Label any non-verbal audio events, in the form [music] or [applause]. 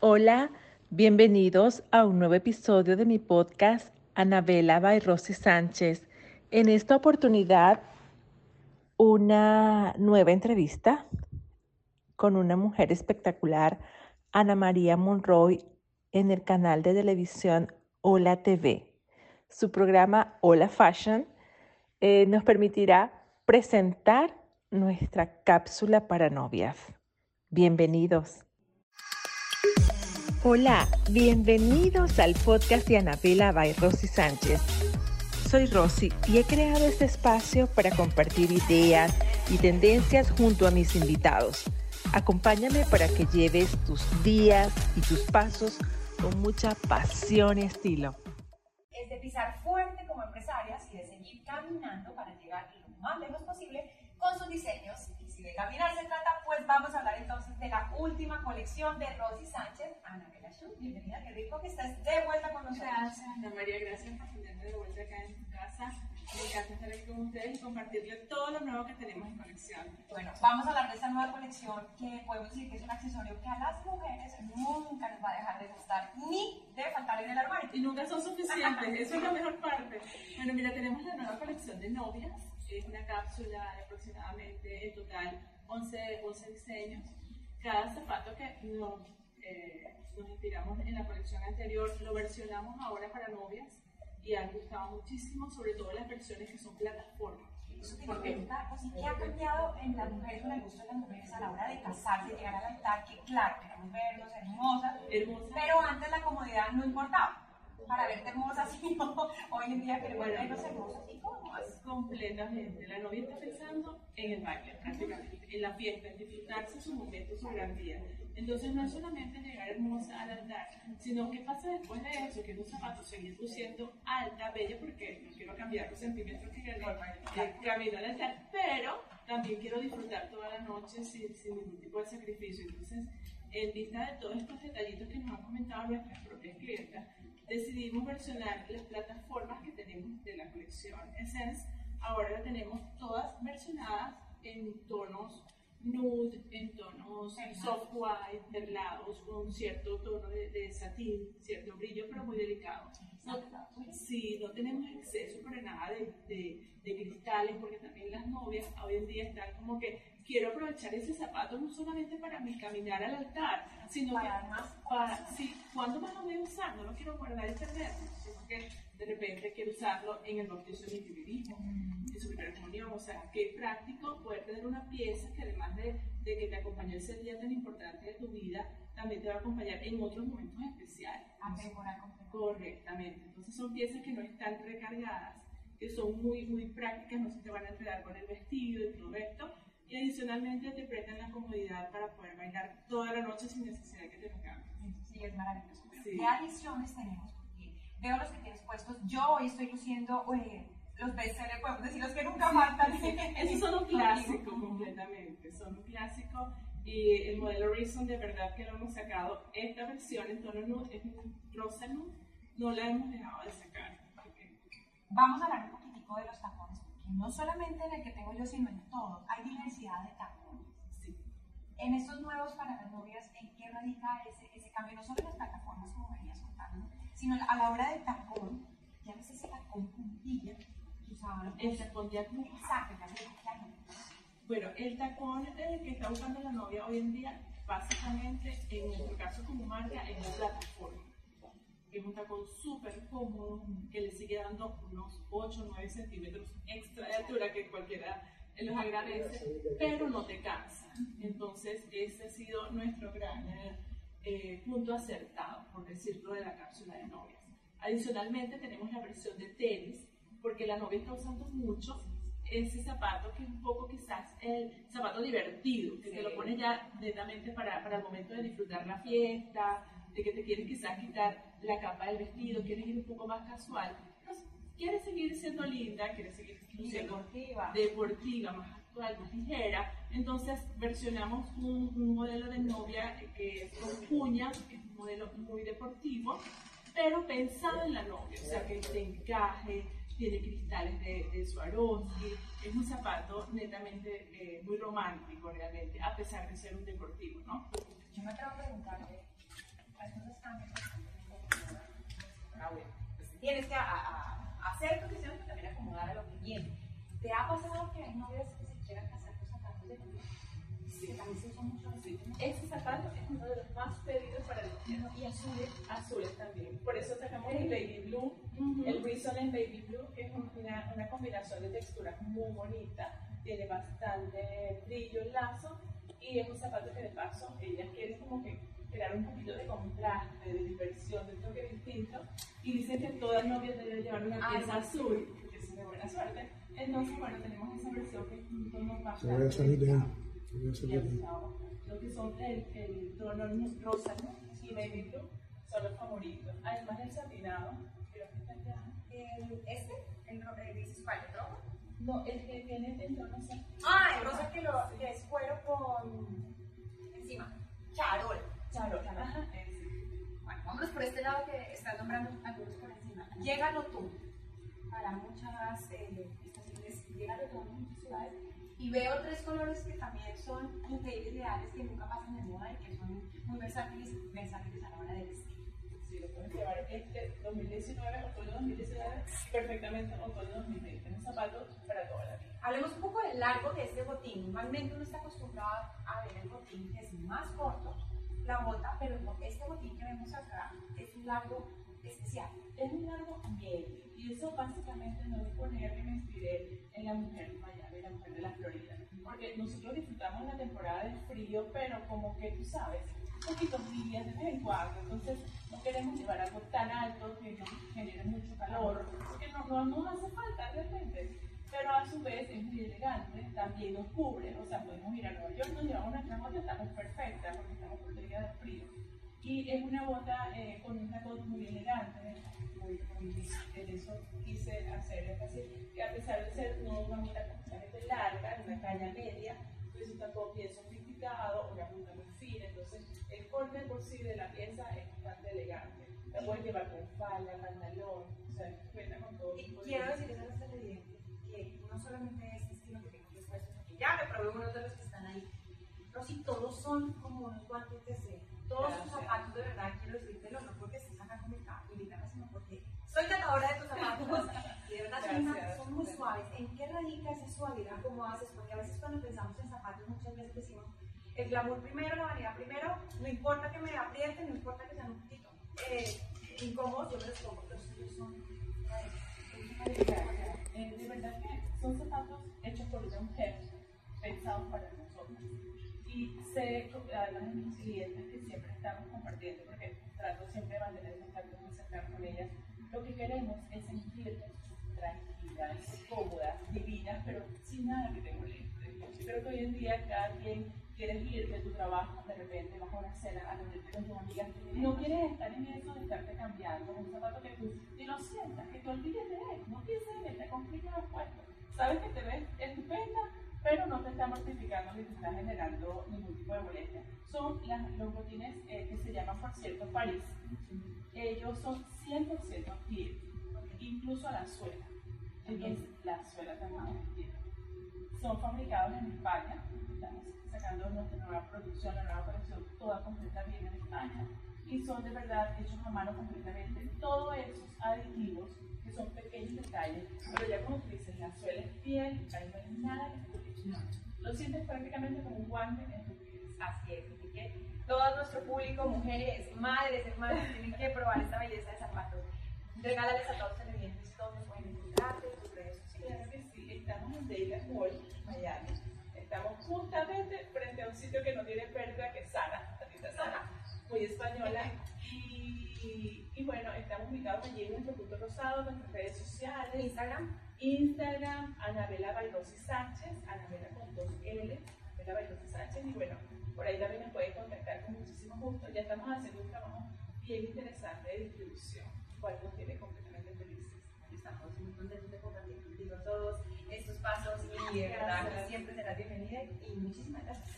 Hola, bienvenidos a un nuevo episodio de mi podcast Anabela by Sánchez. En esta oportunidad, una nueva entrevista con una mujer espectacular, Ana María Monroy, en el canal de televisión Hola TV. Su programa Hola Fashion eh, nos permitirá presentar nuestra cápsula para novias. Bienvenidos. Hola, bienvenidos al podcast de Anabela by Rosy Sánchez. Soy Rosy y he creado este espacio para compartir ideas y tendencias junto a mis invitados. Acompáñame para que lleves tus días y tus pasos con mucha pasión y estilo. Es de pisar fuerte como empresarias y de seguir caminando para llegar lo más lejos posible con sus diseños. Y si de caminar se trata, pues vamos a hablar entonces de la última colección de Rosy Sánchez, Bienvenida, qué rico que estés de vuelta con nosotros. Gracias, Ana María, gracias por tenerme de vuelta acá en tu casa. Me encanta estar aquí con ustedes y compartirles todo lo nuevo que tenemos en colección. Bueno, vamos a hablar de esta nueva colección que podemos decir que es un accesorio que a las mujeres nunca nos va a dejar de gustar ni de faltar en el armario. Y nunca son suficientes, eso es la mejor parte. Bueno, mira, tenemos la nueva colección de novias. Es una cápsula de aproximadamente en total 11, 11 diseños. Cada zapato que nos, eh, nos inspiramos en la colección anterior lo versionamos ahora para novias y han gustado muchísimo, sobre todo las versiones que son plataformas. Pues, ¿qué ha cambiado en las mujeres, con el gusto de las mujeres a la hora de casarse, llegar al altar? Que claro, queremos vernos hermosas, Hermosa. pero antes la comodidad no importaba. Para verte hermosa, [laughs] sino hoy en día queremos vernos hermosas y. Completamente. La novia está pensando en el baile, prácticamente, en la fiesta, en disfrutarse su momento, su gran día. Entonces no es solamente llegar hermosa al altar, sino qué pasa después de eso, que un zapato seguir luciendo alta, bella, porque no quiero cambiar los sentimientos que de camino al altar, pero también quiero disfrutar toda la noche sin, sin ningún tipo de sacrificio. Entonces, en vista de todos estos detallitos que nos han comentado nuestras propias clientas, decidimos versionar las plataformas que tenemos de la colección Essence. Ahora la tenemos todas versionadas en tonos nude, en tonos soft white, perlados, con cierto tono de, de satín, cierto brillo, pero muy delicado. Sí, no tenemos exceso para nada de, de, de cristales, porque también las novias hoy en día están como que quiero aprovechar ese zapato no solamente para mi caminar al altar, sino Para que más para, sí, ¿cuándo más lo voy a usar? No lo quiero guardar y perderlo, sino que de repente quiero usarlo en el bautizo de mi privilegio, en su primera comunión. O sea, qué práctico poder tener una pieza que además de, de que te acompañó ese día tan importante de tu vida, también te va a acompañar en otros momentos especiales. atemporal completo. Correctamente. Entonces son piezas que no están recargadas, que son muy, muy prácticas, no se te van a enredar con el vestido y todo esto. Y adicionalmente te prestan la comodidad para poder bailar toda la noche sin necesidad de que te lo cambien. Sí, es maravilloso. Sí. ¿Qué adiciones tenemos? Porque veo los que tienes puestos. Yo hoy estoy luciendo eh, los bestsellers, podemos decir los que nunca faltan. Esos son un clásico completamente, son un clásico y el modelo Reason de verdad que lo hemos sacado, esta versión en tono nude, es un rosa nude, no la hemos dejado de sacar. Vamos a hablar un poquitico de los tacones, porque no solamente en el que tengo yo, sino en todo. Hay diversidad de tacones. sí. En estos nuevos para las novias, ¿en qué radica ese, ese cambio? No solo en las plataformas, como venías contando, sino a la hora del tacón. Ya ves ese tacón puntilla que usaban. El tacón acné. Exacto, ya ya no. Bueno, el tacón eh, que está usando la novia hoy en día, básicamente, en nuestro caso como marca, es la plataforma. Es un tacón súper cómodo, que le sigue dando unos 8 o 9 centímetros extra de altura, que cualquiera los agradece, pero no te cansa. Entonces, ese ha sido nuestro gran eh, eh, punto acertado, por decirlo, de la cápsula de novias. Adicionalmente, tenemos la versión de tenis, porque la novia está usando mucho ese zapato que es un poco quizás el zapato divertido, que te lo pones ya netamente para, para el momento de disfrutar la fiesta, de que te quieres quizás quitar la capa del vestido, quieres ir un poco más casual, pero quieres seguir siendo linda, quieres seguir siendo deportiva. deportiva, más actual, más ligera. Entonces versionamos un, un modelo de novia que es con cuñas, que es un modelo muy deportivo, pero pensado en la novia, o sea que te encaje, tiene cristales de, de Swarovski, es un zapato netamente eh, muy romántico realmente, a pesar de ser un deportivo, ¿no? Yo me atrevo a preguntarle, entonces también ah, bueno, pues tienes que hacer tu que también acomodar a los clientes. ¿Te ha pasado que hay novias Sí. Este zapato es uno de los más pedidos para el invierno y azules, azules también. Por eso sacamos el baby blue, el Reason en baby blue, que es una, una combinación de texturas muy bonita, tiene bastante brillo el lazo. Y es un zapato que de paso ellas quieren como que crear un poquito de contraste, de diversión, de toque distinto. Y dicen que todas novias deben llevar una Ah, pieza sí. azul, que es de buena suerte. Entonces, bueno, tenemos esa versión que es un tono bastante A a. Lo que son el, el tono rosa ¿no? y blue son los favoritos. Además del satinado, creo que está ya. El, ¿Este? ¿El, el dices cuál? ¿El rojo? No, el que tiene el tono sa- Ah, el rosa que, lo, que es cuero con encima. Charol. Charol. Ajá. Bueno, vámonos por este lado que estás nombrando algunos por encima. Llégalo tú. Para muchas eh, estaciones, llégalo tú en muchas ciudades. Y veo tres colores que también son increíbles, ideales, que nunca pasan de moda y que son muy versátiles, versátiles a la hora de vestir. Sí, lo puedes llevar este 2019, otoño 2019, perfectamente otoño 2020. Un zapato para toda la vida. Hablemos un poco del largo de este botín. Normalmente uno está acostumbrado a ver el botín que es más corto, la bota, pero este botín que vemos acá es un largo especial. Es un largo medio y eso básicamente no es poner que me inspiré en la mujer de Miami, la mujer de la Florida. Porque nosotros disfrutamos la temporada del frío, pero como que tú sabes, poquitos días de vez en cuando. Entonces no queremos llevar algo tan alto que nos genere mucho calor, porque no, no nos hace falta realmente. Pero a su vez es muy elegante, también nos cubre, o sea, podemos ir a Nueva York, nos llevamos nuestra bota, estamos perfectas porque estamos protegidas del frío. Y es una bota eh, con un tacón muy elegante, en eso quise hacer énfasis, que a pesar de ser no una bota completamente larga, una caña media, pues un tacón bien sofisticado, una punta muy fina, entonces el corte por sí de la pieza es bastante elegante. La puedes llevar con falda, pantalón, o sea, cuenta con todo Y quiero decir eso es televidente, que no solamente es estilo que tengo puestos aquí, ya me probé unos de los que están ahí, pero si todos son como unos guantes de seda. Todos Gracias. zapatos, de verdad, quiero decírtelo, no porque se sacan con mi guitarra, sino porque soy catadora de tus zapatos [laughs] y de verdad son, una- son muy suaves. ¿En qué radica esa suavidad? ¿Cómo haces? Porque a veces cuando pensamos en zapatos, muchas veces decimos, el glamour primero, la vanidad primero, no importa que me aprieten, no importa que sean un poquito eh, incómodos, yo me los pongo, los tuyos son... Eh, de verdad que son zapatos hechos por una mujer, pensados para nosotros. Y sé, además de mis clientes que siempre estamos compartiendo, porque trato siempre de mantener el contacto muy cercano con ellas, lo que queremos es sentirnos tranquilas, cómodas, divinas, pero sin nada que te moleste. Creo que hoy en día cada quien quieres ir de tu trabajo, de repente vas a una cena a reunirte con tus amigas, no quieres estar en eso de estarte cambiando, un zapato que tú ni lo sientas, que te olvides de él, no pienses en él, te complica los puestos. Sabes que te ves estupenda, pero no te está mortificando ni te está generando ningún tipo de molestia. Son las, los botines eh, que se llaman, por cierto, París. Ellos son 100% piel, incluso la suela. Entonces, la suela también es piel. Son fabricados en España. Estamos sacando nuestra nueva producción, la nueva colección, toda completa bien en España. Y son de verdad hechos a mano completamente. Todos esos aditivos, que son pequeños detalles, pero ya como tú dices, la suela es piel, no hay nada que puede Lo sientes prácticamente como un guante en tu piel. Así es, todo nuestro público, mujeres, madres, hermanas, tienen que probar esta belleza de zapatos. Regálales a todos los televidentes donde pueden encontrarte, tus redes sociales. Claro que sí, estamos en Dayland Mall, Miami. Estamos justamente frente a un sitio que no tiene pérdida, que es Sana, la Sana, muy española. Y, y bueno, estamos ubicados allí en nuestro punto rosado, nuestras redes sociales, Instagram, Instagram, Anabela Bailosi Sánchez, Anabela con dos L, Anabela Bailosi Sánchez, y bueno, por ahí también nos pueden contactar con muchísimo gusto. Ya estamos haciendo un trabajo bien interesante de distribución, cual nos tiene completamente felices. estamos muy contentos de compartir contigo todos estos pasos y de verdad siempre serás bienvenida y muchísimas. Gracias.